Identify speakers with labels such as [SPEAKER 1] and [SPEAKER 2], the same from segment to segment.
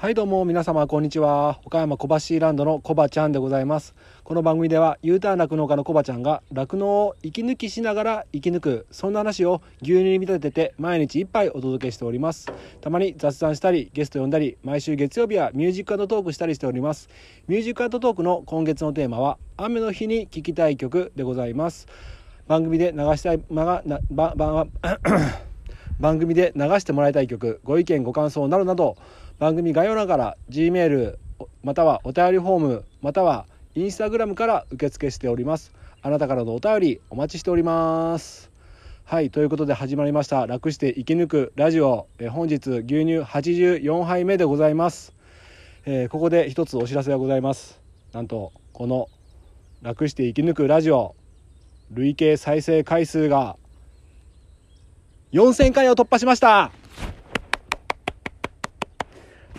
[SPEAKER 1] はいどうも皆様こんにちは。岡山小橋ランドのコバちゃんでございます。この番組では U ターン酪農家のコバちゃんが酪農を息抜きしながら生き抜くそんな話を牛乳に見立てて毎日一杯お届けしております。たまに雑談したりゲスト呼んだり毎週月曜日はミュージックトークしたりしております。ミュージックトークの今月のテーマは雨の日に聴きたい曲でございます。番組で流したい、まがなばば番組で流してもらいたい曲ご意見ご感想などなど番組概要欄から G メールまたはお便りフォームまたはインスタグラムから受付しております。あなたからのお便りお待ちしております。はいということで始まりました。楽して生き抜くラジオ。え本日牛乳84杯目でございます、えー、ここで一つお知らせがございます。なんとこの楽して生き抜くラジオ累計再生回数が4000回を突破しました。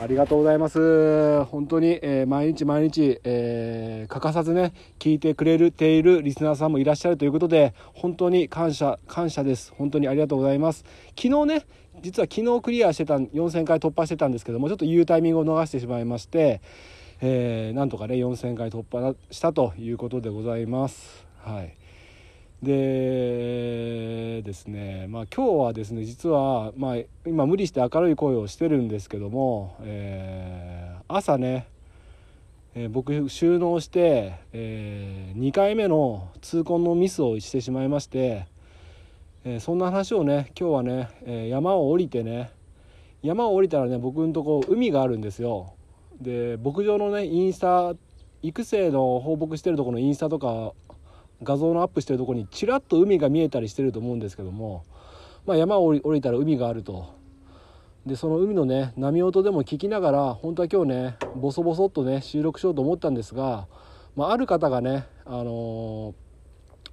[SPEAKER 1] ありがとうございます。本当に、えー、毎日毎日、えー、欠かさずね、聞いてくれているリスナーさんもいらっしゃるということで、本当に感謝、感謝です。本当にありがとうございます。昨日ね、実は昨日クリアしてた、4000回突破してたんですけども、ちょっと言うタイミングを逃してしまいまして、えー、なんとかね、4000回突破したということでございます。はい。でですね、まあ、今日はですね実は、まあ、今無理して明るい声をしてるんですけども、えー、朝ね、えー、僕収納して、えー、2回目の痛恨のミスをしてしまいまして、え、そんな話をね今日はね、え山を降りてね山を降りたらね僕のとこ海があるんですよ。で牧場のねインスタ育成の放牧してるところのインスタとか画像のアップしてるとこにちらっと海が見えたりしてると思うんですけども、まあ、山を降りたら海があると。でその海のね波音でも聞きながら本当は今日ねボソボソっとね収録しようと思ったんですが、まあ、ある方がね、あの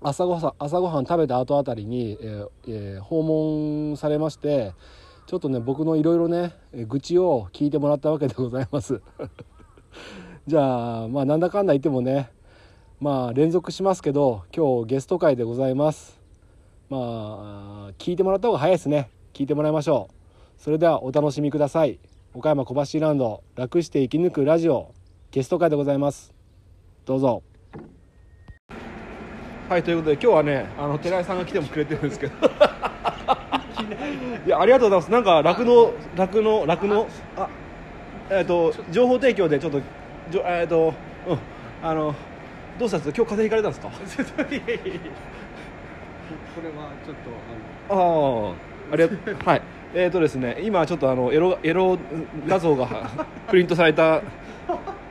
[SPEAKER 1] ー、朝ごはん朝ごはん食べた後あたりに、えーえー、訪問されましてちょっとね僕のいろいろね愚痴を聞いてもらったわけでございます。じゃあまあなんだかんだ言ってもねまあ連続しますけど今日ゲスト会でございます。まあ聞いてもらった方が早いですね。聞いてもらいましょう。それではお楽しみください。岡山小橋ランド楽して生き抜くラジオゲスト会でございます。どうぞ。はいということで今日はねあの寺井さんが来てもくれてるんですけど。いやありがとうございます。なんか酪農酪農酪農あえっ、ー、と情報提供でちょっとじょえっ、ー、とうんあのどうしたんですか？今日風邪ひかれたんですか？
[SPEAKER 2] これはちょっとあの
[SPEAKER 1] ああありがとう はい。えーとですね今ちょっとあのエロエロ画像が プリントされた、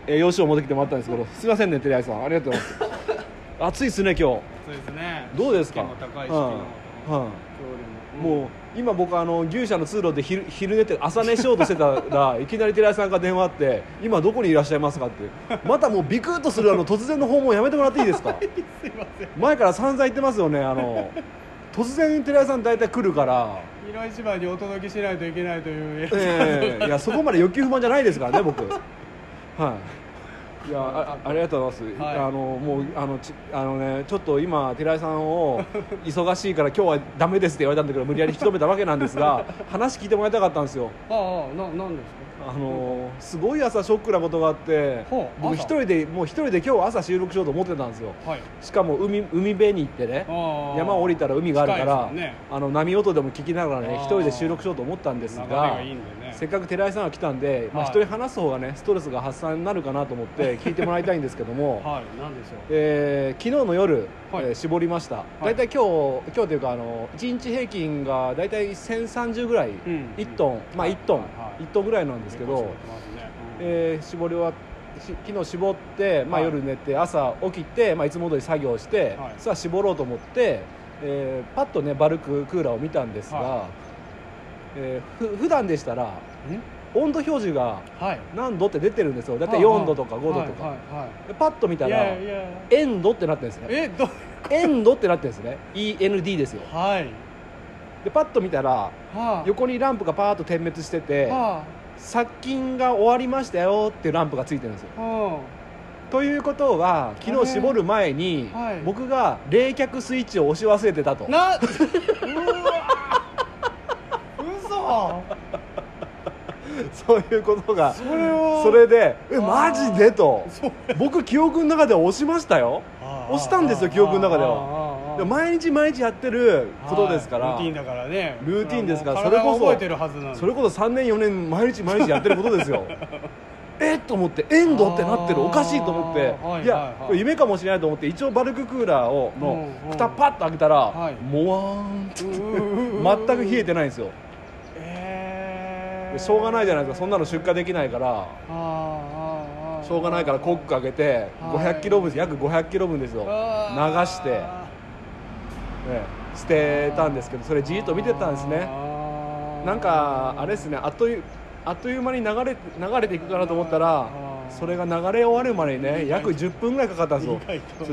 [SPEAKER 1] えー、用紙を持ってきてもらったんですけどすいませんねテレアイさん。ありがとうございます。暑いですね今日。そう
[SPEAKER 2] ですね。
[SPEAKER 1] どうですか？
[SPEAKER 2] 高いし、うんうん、
[SPEAKER 1] もう今僕あの牛舎の通路で昼昼寝て朝寝しようとしてたら いきなり寺井さんが電話あって「今どこにいらっしゃいますか?」って。またもうビクッとするあの突然の訪問やめてもらっていいですか？すいません。前から散々言ってますよねあの突然寺井さん大体来るから。
[SPEAKER 2] 広島にお届けしないといけないという。
[SPEAKER 1] ええー、いやそこまで欲求不満じゃないですからね僕。はいいやあありがとうございます、はい、あのもうあのちあのねちょっと今寺井さんを 忙しいから今日はダメですって言われたんだけど無理やり引き止めたわけなんですが 話聞いてもらいたかったんですよ。
[SPEAKER 2] ああななんですか？
[SPEAKER 1] あのすごい朝ショックなことがあって僕一人でもう一人で今日朝収録しようと思ってたんですよ、はい、しかも海海辺に行ってね山降りたら海があるから、ね、あの波音でも聞きながらね一人で収録しようと思ったんですが、ね、せっかく寺井さんが来たんで、まあ、一人話す方がねストレスが発散になるかなと思って 聞いてもらいたいんですけども、
[SPEAKER 2] はい、何でしょう、
[SPEAKER 1] えー、昨日の夜、はい、えー、絞りました、大体今日今日というかあの1日平均が大体1030ぐらい、うん、1トン、まあ1トン、はい、1トンぐらいなんですけど、えー、絞り終わ昨日絞って、まあ、夜寝て、朝起きて、まあ、いつも通り作業して、はい、さあ絞ろうと思って、えー、パッとねバルククーラーを見たんですが、はいえー、ふ普段でしたら温度表示が何度って出てるんですよ。大体4度とか5度とか、でパッと見たら円度ってなってるんですね。
[SPEAKER 2] えど
[SPEAKER 1] 円度ってなってるんですね。END ですよ。
[SPEAKER 2] はい。
[SPEAKER 1] でパッと見たら、はあ、横にランプがパーッと点滅してて、はあ殺菌が終わりましたよっていうランプがついてるんですよ。ということは昨日絞る前に、はい、僕が冷却スイッチを押し忘れてたと。
[SPEAKER 2] なうわ 嘘
[SPEAKER 1] そういうことが
[SPEAKER 2] それは
[SPEAKER 1] それで「えマジで?」と。僕記憶の中では押しましたよ。押したんですよ記憶の中では。毎日毎日やってることですから、
[SPEAKER 2] ルーティンだからね。
[SPEAKER 1] ルーティンですから
[SPEAKER 2] それ
[SPEAKER 1] こそそれこそ3年4年毎日毎日やってることですよ。えっと思ってエンドってなってるおかしいと思って。
[SPEAKER 2] はい
[SPEAKER 1] いや
[SPEAKER 2] はいはい。
[SPEAKER 1] これ夢かもしれないと思って一応バルククーラーをの蓋パッと開けたら、
[SPEAKER 2] はい。
[SPEAKER 1] もわーんって。
[SPEAKER 2] うん
[SPEAKER 1] 全く冷えてないんですよ。
[SPEAKER 2] えー
[SPEAKER 1] でしょうがないじゃないですか。そんなの出荷できないから。しょうがないからコック開けて500キロ分約500キロ分ですよ。流して、ね、捨てたんですけどそれじーっと見てたんですね。なんかあれですね。あっというあっという間に流れ流れていくかなと思ったらそれが流れ終わるまでにね約10分ぐらいかかったんですよ。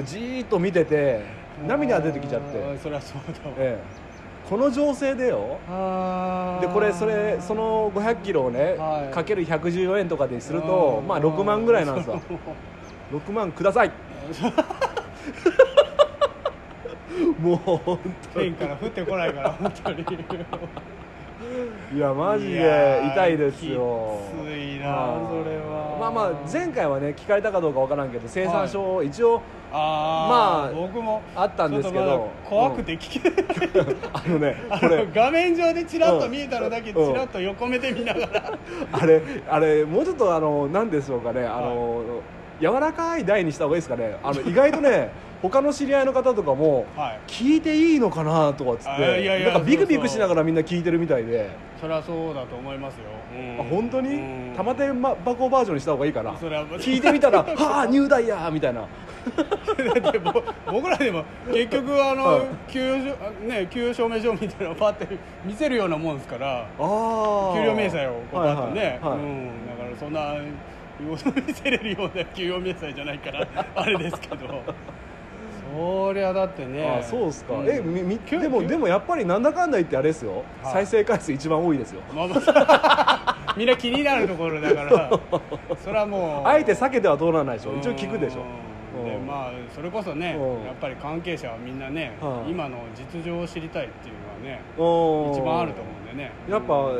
[SPEAKER 1] じーっと見てて涙が出てきちゃって、
[SPEAKER 2] そりゃそうだわ。
[SPEAKER 1] ええこの情勢でよ。でこれそれその500キロをね、
[SPEAKER 2] はい。
[SPEAKER 1] かける114円とかですると
[SPEAKER 2] うん
[SPEAKER 1] まあ6万ぐらいなんですよ6 万ください。もう本当に。
[SPEAKER 2] 天から降ってこないから本当に
[SPEAKER 1] いやマジで
[SPEAKER 2] ー
[SPEAKER 1] 痛いですよ。
[SPEAKER 2] きついな
[SPEAKER 1] はい
[SPEAKER 2] それは。
[SPEAKER 1] まあまあ前回はね聞かれたかどうかわからんけど生産書一応まあ
[SPEAKER 2] 僕も。
[SPEAKER 1] あったんですけど。
[SPEAKER 2] 怖くて聞けない、
[SPEAKER 1] あのね
[SPEAKER 2] あ
[SPEAKER 1] これ。
[SPEAKER 2] の画面上でチラッと見えたのだけ
[SPEAKER 1] うん。
[SPEAKER 2] チラッと横目で見ながら。
[SPEAKER 1] あれあれもうちょっとあの何でしょうかねあの、柔らかい台にした方がいいですかね。あの意外とね 他の知り合いの方とかも
[SPEAKER 2] はい。
[SPEAKER 1] 聞いていいのかなとかっつってなんかビクビクしながらみんな聞いてるみたいで。
[SPEAKER 2] それはそうだと思いますよ、うん。
[SPEAKER 1] あ本当に？
[SPEAKER 2] うん。
[SPEAKER 1] 玉手箱バージョンにした方がいいかな。聞いてみたら「はあニューダイヤー!」みたいな
[SPEAKER 2] 僕らでも結局あの、
[SPEAKER 1] はい。
[SPEAKER 2] 給与ね給与証明書みたいなのをパッて見せるようなもんですから。給料明細をこうパッとね、
[SPEAKER 1] はいはいはい。
[SPEAKER 2] うん、だからそんな見せれるような給与明細じゃないからあれですけど。そりゃだってね。
[SPEAKER 1] あそうですか、
[SPEAKER 2] ん。
[SPEAKER 1] えみみでもでもやっぱりなんだかんだ言ってあれですよ、
[SPEAKER 2] はい。
[SPEAKER 1] 再生回数一番多いですよ。
[SPEAKER 2] まあまあ みんな気になるところだから。それはもう。
[SPEAKER 1] あえて避けては通らないでしょ。一応聞くでしょ。
[SPEAKER 2] うんで
[SPEAKER 1] うん。
[SPEAKER 2] まあそれこそね
[SPEAKER 1] うん。
[SPEAKER 2] やっぱり関係者はみんなね
[SPEAKER 1] はい。
[SPEAKER 2] 今の実情を知りたいっていうのはね
[SPEAKER 1] うん。
[SPEAKER 2] 一番あると思うんでね。
[SPEAKER 1] やっぱ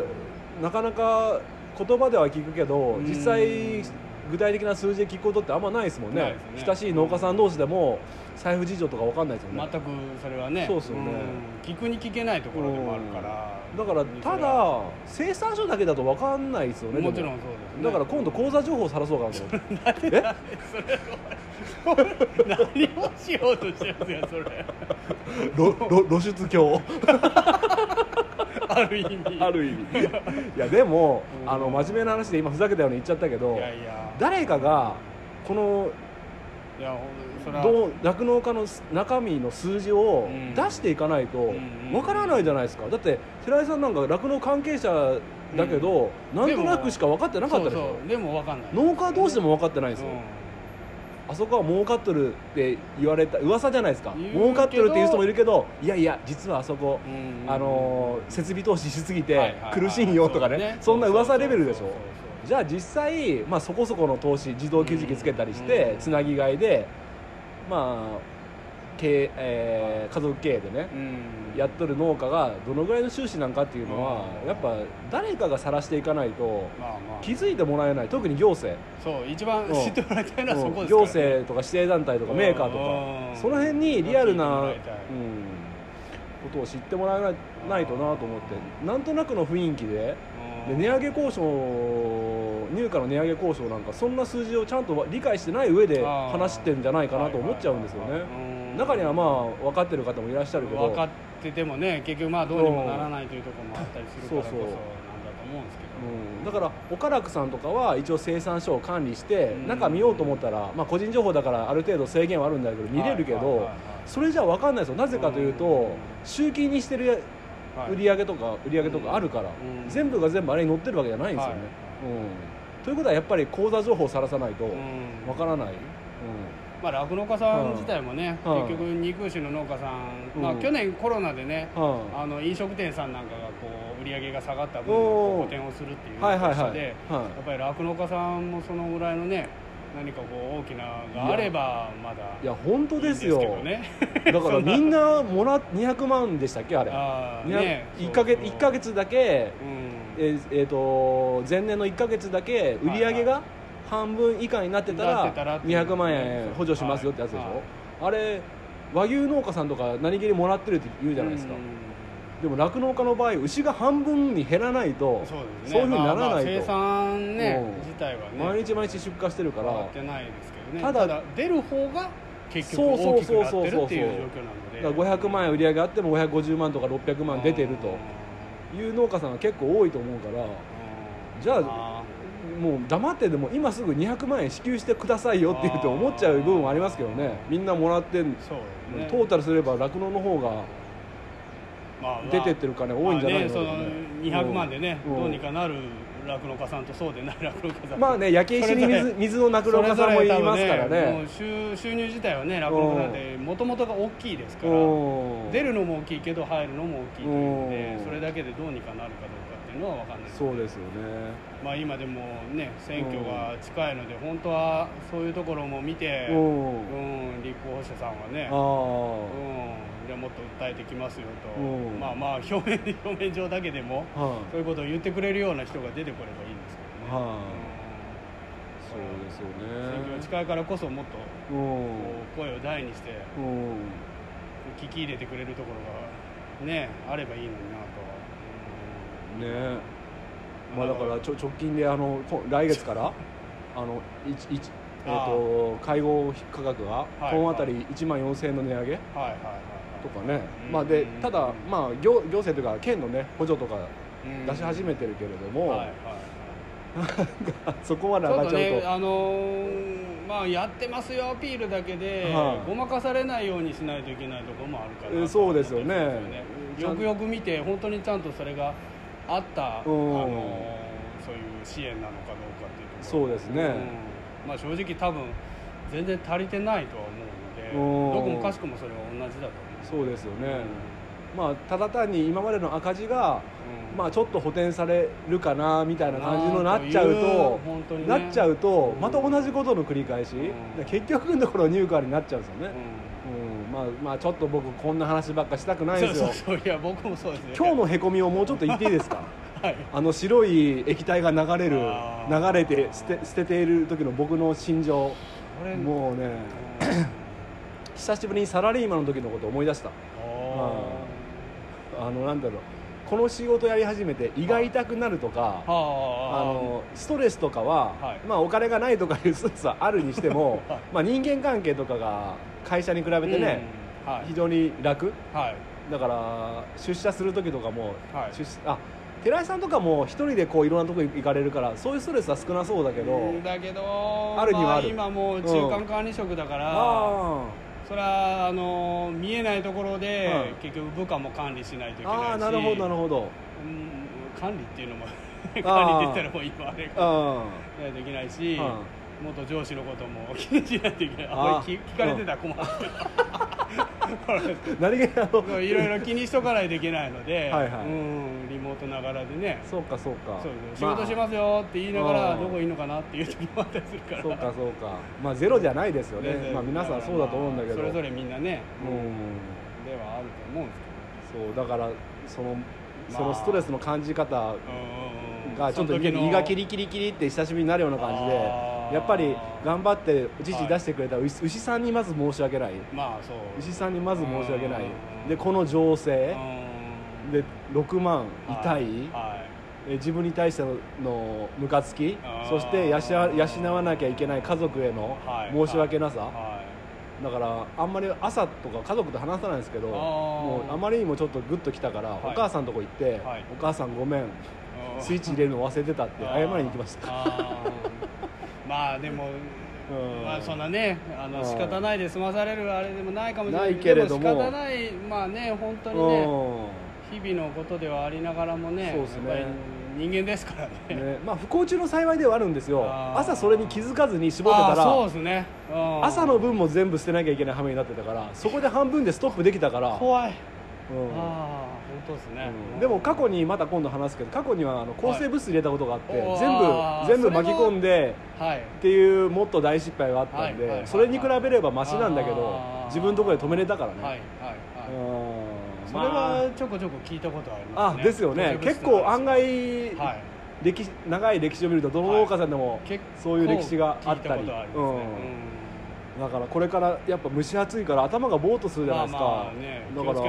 [SPEAKER 1] なかなか言葉では聞くけど
[SPEAKER 2] うん。
[SPEAKER 1] 実際具体的な数字で聞くことってあんまないですもんね。
[SPEAKER 2] ね。
[SPEAKER 1] 親しい農家さん同士でも財布事情とか分かんないですよね。
[SPEAKER 2] 全くそれはね。
[SPEAKER 1] そうっすよね。
[SPEAKER 2] ん。聞くに聞けないところでもあるから。
[SPEAKER 1] だからただ生産書だけだと分かんないですよねで
[SPEAKER 2] もちろんそうですね。
[SPEAKER 1] だから今度口座情報さらそうかなと思って え
[SPEAKER 2] 何をしようとしてですかそれ。
[SPEAKER 1] 露出狂
[SPEAKER 2] ある意味。
[SPEAKER 1] ある意味。いやでも
[SPEAKER 2] うん。
[SPEAKER 1] あの真面目な話で今ふざけたように言っちゃったけど誰かがこの酪農家の中身の数字を
[SPEAKER 2] うん。
[SPEAKER 1] 出していかないと
[SPEAKER 2] ん
[SPEAKER 1] わからないじゃないですか。だって寺井さんなんか酪農関係者だけど、なんとなくしか分かってなかったでしょ。
[SPEAKER 2] そうそう。でも分かんない。
[SPEAKER 1] 農家同士でも分かってないんですよ、あそこは儲かっとるって言われた噂じゃないですか。儲かっとるっていう人もいるけどいやいや実はあそこ、あのー設備投資しすぎて苦しいよとかね,、
[SPEAKER 2] そうね。
[SPEAKER 1] そんな噂レベルでしょ。じゃあ実際、まあ、そこそこの投資自動給食器つけたりして、
[SPEAKER 2] うん。
[SPEAKER 1] つなぎ買いでまあ経営えー家族経営でね、
[SPEAKER 2] うん。
[SPEAKER 1] やっとる農家がどのぐらいの収支なんかっていうのは、
[SPEAKER 2] うん。
[SPEAKER 1] やっぱ誰かが晒していかないと気づいてもらえない。特に行政
[SPEAKER 2] そう一番
[SPEAKER 1] うん。
[SPEAKER 2] 知ってもらいたいのはそこですね。
[SPEAKER 1] 政とか指定団体とかメーカーと
[SPEAKER 2] うん
[SPEAKER 1] か。その辺にリアルな、うん。ことを知ってもらえないないとなと思って。なんとなくの雰囲気でで
[SPEAKER 2] うん。
[SPEAKER 1] 値上げ交渉入荷の値上げ交渉なんかそんな数字をちゃんと理解してない上で話してんじゃないかなと思っちゃうんですよね中にはまあ分かってる方もいらっしゃるけど。
[SPEAKER 2] 分かっててもね結局まあどうにもならないというところもあったりするからこそ
[SPEAKER 1] そうそう
[SPEAKER 2] なんだと思うんですけど。
[SPEAKER 1] うん、だから岡楽さんとかは一応生産書を管理して
[SPEAKER 2] うん。
[SPEAKER 1] 中見ようと思ったら、まあ、個人情報だからある程度制限はあるんだけど見れるけどそれじゃ分かんないですよ。なぜかという
[SPEAKER 2] うん。
[SPEAKER 1] と集金にしてる
[SPEAKER 2] はい。
[SPEAKER 1] 売り上げとか売り上げとかあるから
[SPEAKER 2] うん。
[SPEAKER 1] 全部が全部あれに載ってるわけじゃないんですよね。
[SPEAKER 2] はい。
[SPEAKER 1] うん、ということはやっぱり口座情報をさらさないと
[SPEAKER 2] うん。
[SPEAKER 1] 分からない。
[SPEAKER 2] まあ酪農家さん自体もね
[SPEAKER 1] うん。
[SPEAKER 2] 結局肉牛の農家さん。まあ
[SPEAKER 1] うん。
[SPEAKER 2] 去年コロナでね
[SPEAKER 1] うん。
[SPEAKER 2] あの飲食店さんなんかがこう売り上げが下がった分補填をするっていう
[SPEAKER 1] はいはいはい。
[SPEAKER 2] 話でや
[SPEAKER 1] はい
[SPEAKER 2] っぱり酪農家さんもそのぐらいのね何かこう大きながあればまだ
[SPEAKER 1] いや本当ですよ。だから みんなもら200万でしたっけあれ。
[SPEAKER 2] あー
[SPEAKER 1] 200
[SPEAKER 2] ね
[SPEAKER 1] 1か月
[SPEAKER 2] そうそう。
[SPEAKER 1] 一ヶ月だけ
[SPEAKER 2] うん。
[SPEAKER 1] えーえーと前年の1か月だけ売り上げが半分以下になってた
[SPEAKER 2] ら
[SPEAKER 1] ら
[SPEAKER 2] っていう。
[SPEAKER 1] 200万円補助しますよってやつでしょ、
[SPEAKER 2] はい。はい
[SPEAKER 1] あれ和牛農家さんとか何気にもらってるって言うじゃないですか、でも酪農家の場合牛が半分に減らないと
[SPEAKER 2] そうね。
[SPEAKER 1] そういうふうにならないと。
[SPEAKER 2] まあまあ生産ね
[SPEAKER 1] うん。
[SPEAKER 2] 自体はね。
[SPEAKER 1] 毎日毎日出荷してるから。
[SPEAKER 2] 変わってないですけどね。ただ出る方が結局
[SPEAKER 1] そうそう
[SPEAKER 2] 大きくな
[SPEAKER 1] そう。そうそう
[SPEAKER 2] ってるっていう状況なので。
[SPEAKER 1] だから500万円売り上げあっても550万とか600万出てるという農家さんが結構多いと思うから。じゃあもう黙ってでも今すぐ200万円支給してくださいよって言って思っちゃう部分はありますけどね。みんなもらってん
[SPEAKER 2] ね。
[SPEAKER 1] トータルすれば酪農の方が
[SPEAKER 2] まあ
[SPEAKER 1] 出てってる金多いんじゃないの
[SPEAKER 2] まあね、その200万でね、
[SPEAKER 1] うん。
[SPEAKER 2] どうにかなる酪農家さんとそうでない酪農家さん。
[SPEAKER 1] まあね焼け石に水水の酪農家さんもいますからね。
[SPEAKER 2] う収収入自体はね酪農家なんてもともとが大きいですから
[SPEAKER 1] うん。
[SPEAKER 2] 出るのも大きいけど入るのも大きいというので
[SPEAKER 1] うん。
[SPEAKER 2] それだけでどうにかなるかどうかっていうのは分かんない
[SPEAKER 1] そうですよね。
[SPEAKER 2] まあ今でもね選挙が近いので本当はそういうところも見て
[SPEAKER 1] う
[SPEAKER 2] うんん立候補者さんはね
[SPEAKER 1] あ
[SPEAKER 2] うんじゃあもっと訴えてきますよと。
[SPEAKER 1] うん。
[SPEAKER 2] まあまあ表面 表面上だけでも
[SPEAKER 1] あは
[SPEAKER 2] そういうことを言ってくれるような人が出てこればいいんですけどね、
[SPEAKER 1] はい。
[SPEAKER 2] うん。
[SPEAKER 1] そうですよ
[SPEAKER 2] 選挙が
[SPEAKER 1] ね
[SPEAKER 2] 近いからこそもっと声を大にして
[SPEAKER 1] うん。
[SPEAKER 2] 聞き入れてくれるところがねあればいいのになと。は、
[SPEAKER 1] ね。まあだからちょ直近であのこ来月から あのいちいちえー、と介護価格が
[SPEAKER 2] い
[SPEAKER 1] トンあたり1万4000円の値上げ
[SPEAKER 2] うんはいはいはい。
[SPEAKER 1] とかね、
[SPEAKER 2] うん。
[SPEAKER 1] まあで
[SPEAKER 2] うん
[SPEAKER 1] ただまあ行行政というか県のね補助とか
[SPEAKER 2] はい
[SPEAKER 1] 出し始めてるけれども、
[SPEAKER 2] はいは
[SPEAKER 1] そこまで
[SPEAKER 2] ちょっと
[SPEAKER 1] 上がっちゃうと。
[SPEAKER 2] ね。あのーまあやってますよアピールだけで、
[SPEAKER 1] はい。
[SPEAKER 2] ごまかされないようにしないといけないところもあるか
[SPEAKER 1] え
[SPEAKER 2] ら
[SPEAKER 1] そうですよね。
[SPEAKER 2] よくよく見て本当にちゃんとそれがあった、あ
[SPEAKER 1] うん。
[SPEAKER 2] のーそういう支援なのかどうかっていうところ。
[SPEAKER 1] そうですね。
[SPEAKER 2] うん。まあ正直多分全然足りてないとは
[SPEAKER 1] うん
[SPEAKER 2] 思うのでどこもかしくもそれは同じだと思う。
[SPEAKER 1] そうですよね、まあただ単に今までの赤字が
[SPEAKER 2] うん。
[SPEAKER 1] まあちょっと補填されるかなみたいな感じのなっちゃう
[SPEAKER 2] な
[SPEAKER 1] と
[SPEAKER 2] ね。
[SPEAKER 1] なっちゃうと
[SPEAKER 2] うん。
[SPEAKER 1] また同じことの繰り返し、
[SPEAKER 2] うん。
[SPEAKER 1] で結局のところ入荷になっちゃうんですよね、
[SPEAKER 2] うん
[SPEAKER 1] うんまあまあちょっと僕こんな話ばっかしたくない
[SPEAKER 2] そ
[SPEAKER 1] ですよ。
[SPEAKER 2] うそうそう。いや僕もそうですね。
[SPEAKER 1] 今日のへこみをもうちょっと言っていいですか？
[SPEAKER 2] はい。
[SPEAKER 1] あの白い液体が流れる流れて捨て捨てている時の僕の心情。もうね久しぶりにサラリーマンの時のことを思い出した。あのなんだろう。この仕事やり始めて胃が痛くなるとか
[SPEAKER 2] はあ
[SPEAKER 1] あのストレスとかは、
[SPEAKER 2] はい。
[SPEAKER 1] まあ、お金がないとかいうストレスはあるにしても、
[SPEAKER 2] はい。
[SPEAKER 1] まあ、人間関係とかが会社に比べてね、
[SPEAKER 2] うん。はい。
[SPEAKER 1] 非常に楽。
[SPEAKER 2] はい。
[SPEAKER 1] だから出社する時とかも、
[SPEAKER 2] はい。
[SPEAKER 1] 出あ寺井さんとかも一人でこういろんなとこ行かれるからそういうストレスは少なそうだけど、
[SPEAKER 2] うんだけど
[SPEAKER 1] あるにはある。
[SPEAKER 2] ま今もう中間管理職だから、
[SPEAKER 1] あ
[SPEAKER 2] それはあの見えないところで、
[SPEAKER 1] はい
[SPEAKER 2] 結局部下も管理しないといけ
[SPEAKER 1] ー
[SPEAKER 2] ないし。
[SPEAKER 1] なるほどなるほど。
[SPEAKER 2] うん管理っていうのも
[SPEAKER 1] ー
[SPEAKER 2] 管理って言ったらもう今あれが
[SPEAKER 1] あ
[SPEAKER 2] ないといけないし、
[SPEAKER 1] は
[SPEAKER 2] 元上司のことも気にしないといけない。
[SPEAKER 1] あ
[SPEAKER 2] これ聞聞かれてたら困る。
[SPEAKER 1] ー 何気にあの
[SPEAKER 2] いろいろ気にしとかないといけないので
[SPEAKER 1] はいはい。
[SPEAKER 2] うんリモートながらでね。
[SPEAKER 1] そうかそうか。
[SPEAKER 2] 仕事しますよって言いながら
[SPEAKER 1] うん。
[SPEAKER 2] どこいいのかなっていう時もあったりするから。
[SPEAKER 1] そうかそうか。まあゼロじゃないですよね。まあ皆さんそうだと思うんだけど。
[SPEAKER 2] それぞれみんなね。
[SPEAKER 1] うん。
[SPEAKER 2] ではあると思うんです
[SPEAKER 1] そうだからその
[SPEAKER 2] まあ。
[SPEAKER 1] そのストレスの感じ方がちょっと胃がキリキリキリって久しぶりになるような感じでやっぱり頑張って父出してくれた牛牛さんにまず申し訳ない。
[SPEAKER 2] まあそう。
[SPEAKER 1] 牛さんにまず申し訳ない。
[SPEAKER 2] うん。
[SPEAKER 1] でこの情勢。
[SPEAKER 2] うん。
[SPEAKER 1] で6万痛い。
[SPEAKER 2] は
[SPEAKER 1] え自分に対してののムカつき。そして養養わなきゃいけない家族への
[SPEAKER 2] はい。
[SPEAKER 1] 申し訳なさ。
[SPEAKER 2] い。は
[SPEAKER 1] だからあんまり朝とか家族と話さないんですけどもうあまりにもちょっとグッときたから、
[SPEAKER 2] い。
[SPEAKER 1] お母さんのとこ行って、
[SPEAKER 2] はい。
[SPEAKER 1] お母さんごめん。
[SPEAKER 2] い
[SPEAKER 1] スイッチ入れるの忘れてたって謝りに行きました
[SPEAKER 2] まあでも
[SPEAKER 1] うん。
[SPEAKER 2] まあそんなねあの
[SPEAKER 1] うん。
[SPEAKER 2] 仕方ないで済まされるあれでもないかもしれな
[SPEAKER 1] ないいけれども。
[SPEAKER 2] で仕方ないまあね本当にね日々のことではありながらもね
[SPEAKER 1] そうですね。
[SPEAKER 2] 人間ですからね。
[SPEAKER 1] うんね。まあ不幸中の幸いではあるんですよ。朝それに気づかずに絞ってた
[SPEAKER 2] あーそう
[SPEAKER 1] ら
[SPEAKER 2] ですね。うん。
[SPEAKER 1] 朝の分も全部捨てなきゃいけない羽目になってたからそこで半分でストップできたから、
[SPEAKER 2] 怖い。
[SPEAKER 1] うん。
[SPEAKER 2] あ当ですね。
[SPEAKER 1] うん。でも過去にまた今度話すけど過去にはあの抗生物質入れたことがあって、
[SPEAKER 2] はい
[SPEAKER 1] 全部全部巻き込んで
[SPEAKER 2] はい。
[SPEAKER 1] っていうもっと大失敗があったんで、それに比べればマシなんだけど自分のところで止めれたからね、
[SPEAKER 2] はいはいはい。
[SPEAKER 1] うん。
[SPEAKER 2] それはちょこちょこ聞いたことありますね。
[SPEAKER 1] あですよね。
[SPEAKER 2] 土
[SPEAKER 1] 結構案外、
[SPEAKER 2] はい。
[SPEAKER 1] 歴史長い歴史を見るとどの農家さんでもそういう歴史があったり、
[SPEAKER 2] ね。
[SPEAKER 1] うんだからこれからやっぱ蒸し暑いから頭がボーっとするじゃないですか、
[SPEAKER 2] まあまあね
[SPEAKER 1] だから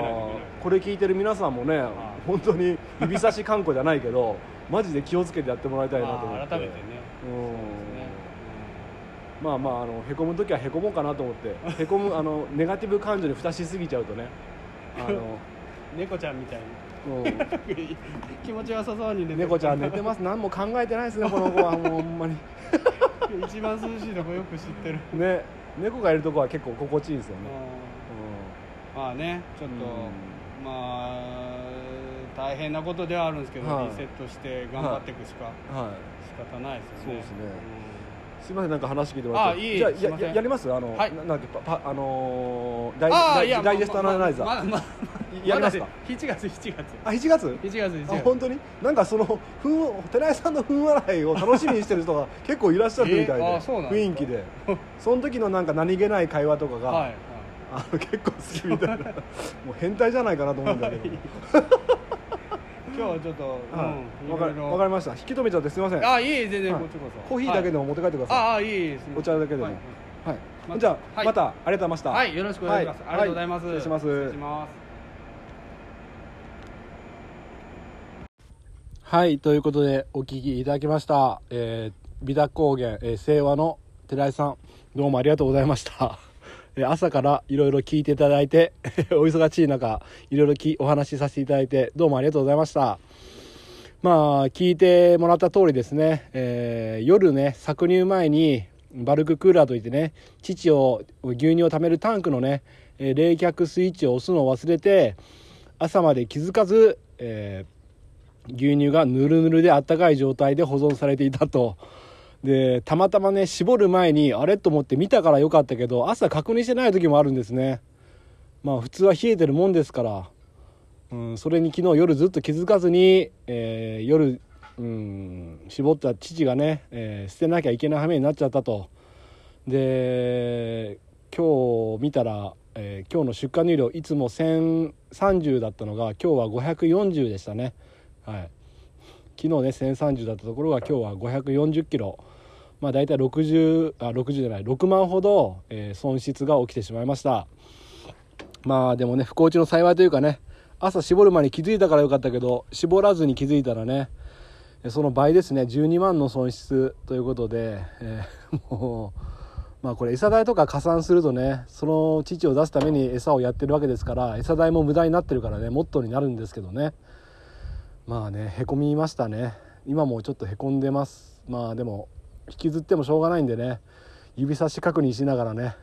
[SPEAKER 1] これ聞いてる皆さんもね、本当に 指差し観光じゃないけどマジで気をつけてやってもらいたいなと思って、
[SPEAKER 2] まあ改めてね。
[SPEAKER 1] うん。まあまああのへこむ時はへこもうかなと思って。へこむあのネガティブ感情に蓋しすぎちゃうとね。あの、
[SPEAKER 2] 猫ちゃんみたいに。
[SPEAKER 1] うん。
[SPEAKER 2] 気持ちよさそうにね
[SPEAKER 1] 猫ちゃん寝てます。何も考えてないですねこの子は。もうほんまに
[SPEAKER 2] 一番涼しいとこよく知ってる。
[SPEAKER 1] ね猫がいるとこは結構心地いいですよね、
[SPEAKER 2] まあねちょっと、
[SPEAKER 1] うん。
[SPEAKER 2] まあ大変なことではあるんですけど、
[SPEAKER 1] はい。
[SPEAKER 2] リセットして頑張っていくしか
[SPEAKER 1] うん、はい。
[SPEAKER 2] 仕方ないですよね。
[SPEAKER 1] そうですね。すいませんなんか話聞いてもらって
[SPEAKER 2] あいい
[SPEAKER 1] じゃやややります？あの、
[SPEAKER 2] はい。
[SPEAKER 1] ななんだっけパパあのーダイダイジェストアナライザー、やりますか、
[SPEAKER 2] 7月7月。
[SPEAKER 1] あ7月
[SPEAKER 2] ？7月7月。
[SPEAKER 1] あ本当に？なんかそのふん寺井さんのふん笑いを楽しみにしてる人が 結構いらっしゃるみたいで、
[SPEAKER 2] えー
[SPEAKER 1] 雰囲気で。その時のなんか何気ない会話とかが、
[SPEAKER 2] はい
[SPEAKER 1] あの結構好きみたいな。もう変態じゃないかなと思うんだけど、
[SPEAKER 2] 今日はちょっと、
[SPEAKER 1] はい、
[SPEAKER 2] うん
[SPEAKER 1] わかかりました。引き止めちゃってすいません。
[SPEAKER 2] あいい全然
[SPEAKER 1] はい
[SPEAKER 2] こっちこそ。
[SPEAKER 1] コーヒーだけで
[SPEAKER 2] も、
[SPEAKER 1] も持って帰ってください、
[SPEAKER 2] ああいいです
[SPEAKER 1] お茶だけでも。
[SPEAKER 2] はい。
[SPEAKER 1] はい、
[SPEAKER 2] ま
[SPEAKER 1] じゃあ、
[SPEAKER 2] はい。
[SPEAKER 1] またありがとうございました。
[SPEAKER 2] はいよろしくお願いします、
[SPEAKER 1] はい。
[SPEAKER 2] ありがとうございます、
[SPEAKER 1] はい。失礼します
[SPEAKER 2] 失礼します
[SPEAKER 1] はいということでお聞きいただきました、えー、美田高原、えー、清和の寺井さんどうもありがとうございました。え朝からいろいろ聞いていただいて お忙しい中いろいろお話しさせていただいてどうもありがとうございました。まあ聞いてもらった通りですね、えー夜ね搾乳前にバルククーラーといってね乳を牛乳を貯めるタンクのね、え冷却スイッチを押すのを忘れて朝まで気づかず、えー牛乳がぬるぬるであったかい状態で保存されていたと。でたまたまね絞る前にあれと思って見たからよかったけど朝確認してない時もあるんですね。まあ普通は冷えてるもんですから、うん、それに昨日夜ずっと気づかずに、えー夜、うん、絞った乳がね、えー捨てなきゃいけない羽目になっちゃったと。で今日見たら、えー今日の出荷乳量いつも1030だったのが今日は540でしたね。はい。昨日ね1030だったところが今日は540キロ。まあ大体60あ60じゃない6万ほど、えー損失が起きてしまいました。まあでもね不幸中の幸いというかね朝絞る前に気づいたからよかったけど絞らずに気づいたらねえその倍ですね12万の損失ということで、えーもうまあこれ餌代とか加算するとねその乳を出すために餌をやってるわけですから餌代も無駄になってるからねモットーになるんですけどねまあねへこみましたね。今もちょっとへこんでます。まあでも引きずってもしょうがないんでね。指差し確認しながらね。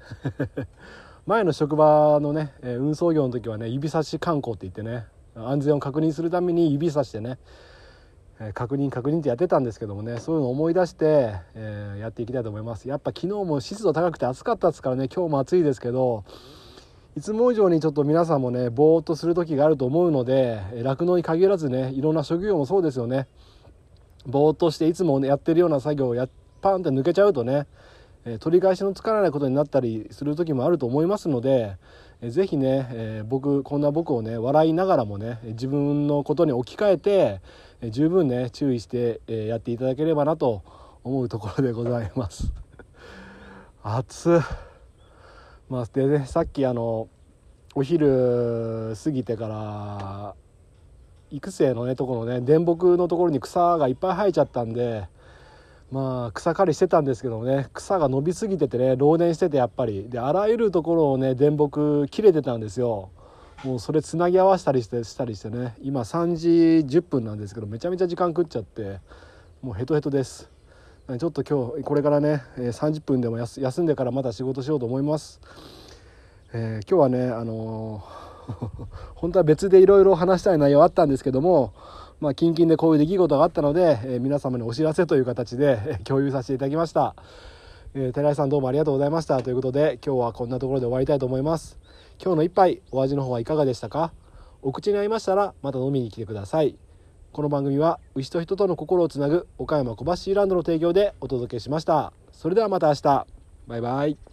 [SPEAKER 1] 前の職場のね、運送業の時はね指差し観光って言ってね安全を確認するために指差してね、確認確認ってやってたんですけどもねそういうのを思い出して、えーやっていきたいと思います。やっぱ昨日も湿度高くて暑かったですからね今日も暑いですけどいつも以上にちょっと皆さんもねぼーっとする時があると思うので酪農に限らずねいろんな職業もそうですよねぼーっとしていつもやってるような作業をやパンって抜けちゃうとね、え取り返しのつかないことになったりする時もあると思いますので、えーぜひね、え僕こんな僕をね笑いながらもね自分のことに置き換えて、え十分ね注意して、えやっていただければなと思うところでございます。暑まあ、でねさっきあのお昼過ぎてから育成のねところね電木のところに草がいっぱい生えちゃったんでまあ草刈りしてたんですけどもね草が伸びすぎててね漏電しててやっぱり。であらゆるところをね電木切れてたんですよ。もうそれつなぎ合わせたりしてしたりしてね今3時10分なんですけどめちゃめちゃ時間食っちゃってもうヘトヘトです。ちょっと今日これからねえ30分でも休休んでからまた仕事しようと思います、えー今日はねあのー 本当は別でいろいろ話したい内容あったんですけどもまあ近々でこういう出来事があったので、えー皆様にお知らせという形でえー共有させていただきました、えー寺井さんどうもありがとうございました。ということで今日はこんなところで終わりたいと思います。今日の一杯お味の方はいかがでしたか？お口に合いましたらまた飲みに来てください。この番組は牛と人との心をつなぐ岡山小橋ランドの提供でお届けしました。それではまた明日。バイバイ。